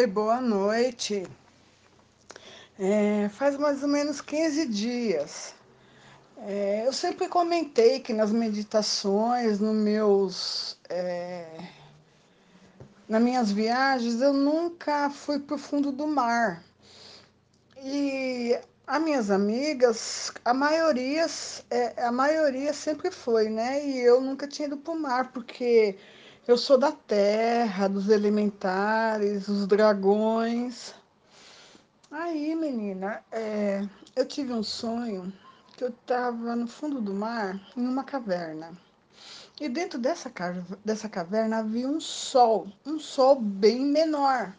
Oi, boa noite. É, faz mais ou menos 15 dias. É, eu sempre comentei que nas meditações, no meus, é, nas minhas viagens, eu nunca fui para o fundo do mar. E as minhas amigas, a maioria, é, a maioria sempre foi, né? E eu nunca tinha ido para o mar, porque eu sou da terra, dos elementares, os dragões. Aí, menina, é, eu tive um sonho que eu estava no fundo do mar, em uma caverna. E dentro dessa, dessa caverna havia um sol, um sol bem menor.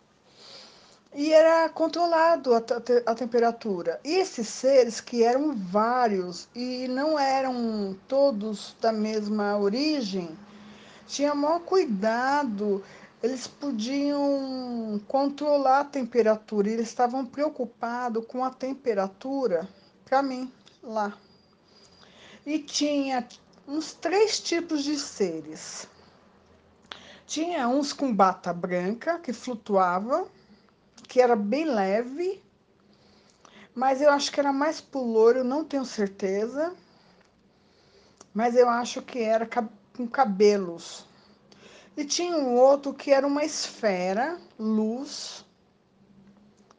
E era controlado a, a, a temperatura. E esses seres, que eram vários e não eram todos da mesma origem, tinha maior cuidado eles podiam controlar a temperatura, eles estavam preocupados com a temperatura para mim lá. E tinha uns três tipos de seres. Tinha uns com bata branca que flutuava, que era bem leve, mas eu acho que era mais pro louro, eu não tenho certeza. Mas eu acho que era com cabelos e tinha um outro que era uma esfera, luz,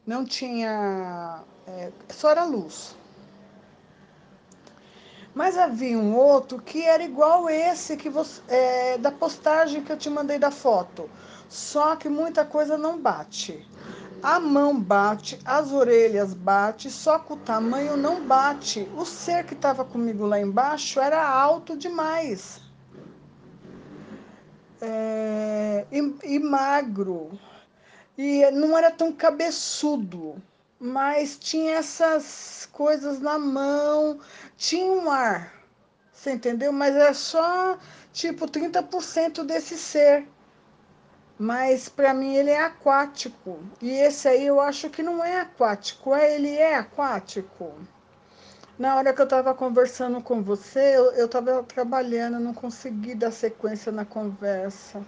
não tinha. É, só era luz. Mas havia um outro que era igual esse que você, é, da postagem que eu te mandei da foto. Só que muita coisa não bate. A mão bate, as orelhas bate, só que o tamanho não bate. O ser que estava comigo lá embaixo era alto demais é, e, e magro. E não era tão cabeçudo, mas tinha essas coisas na mão, tinha um ar, você entendeu? Mas é só tipo 30% desse ser. Mas para mim ele é aquático. E esse aí eu acho que não é aquático, é, ele é aquático. Na hora que eu estava conversando com você, eu estava trabalhando, não consegui dar sequência na conversa.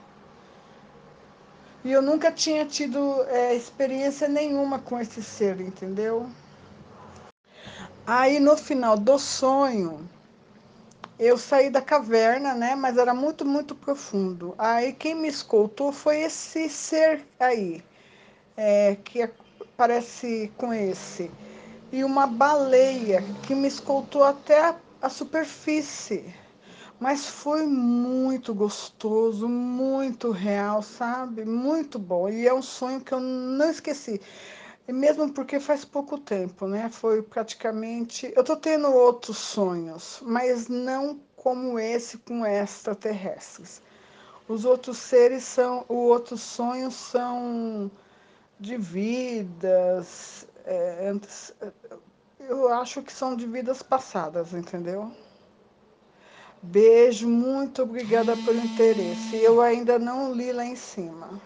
E eu nunca tinha tido é, experiência nenhuma com esse ser, entendeu? Aí no final do sonho, eu saí da caverna, né? Mas era muito, muito profundo. Aí quem me escoltou foi esse ser aí, é, que parece com esse e uma baleia que me escoltou até a, a superfície. Mas foi muito gostoso, muito real, sabe? Muito bom. E é um sonho que eu não esqueci. E mesmo porque faz pouco tempo, né? Foi praticamente. Eu tô tendo outros sonhos, mas não como esse com extraterrestres. Os outros seres são. Os outros sonhos são de vidas, é, eu acho que são de vidas passadas, entendeu? Beijo, muito obrigada pelo interesse. Eu ainda não li lá em cima.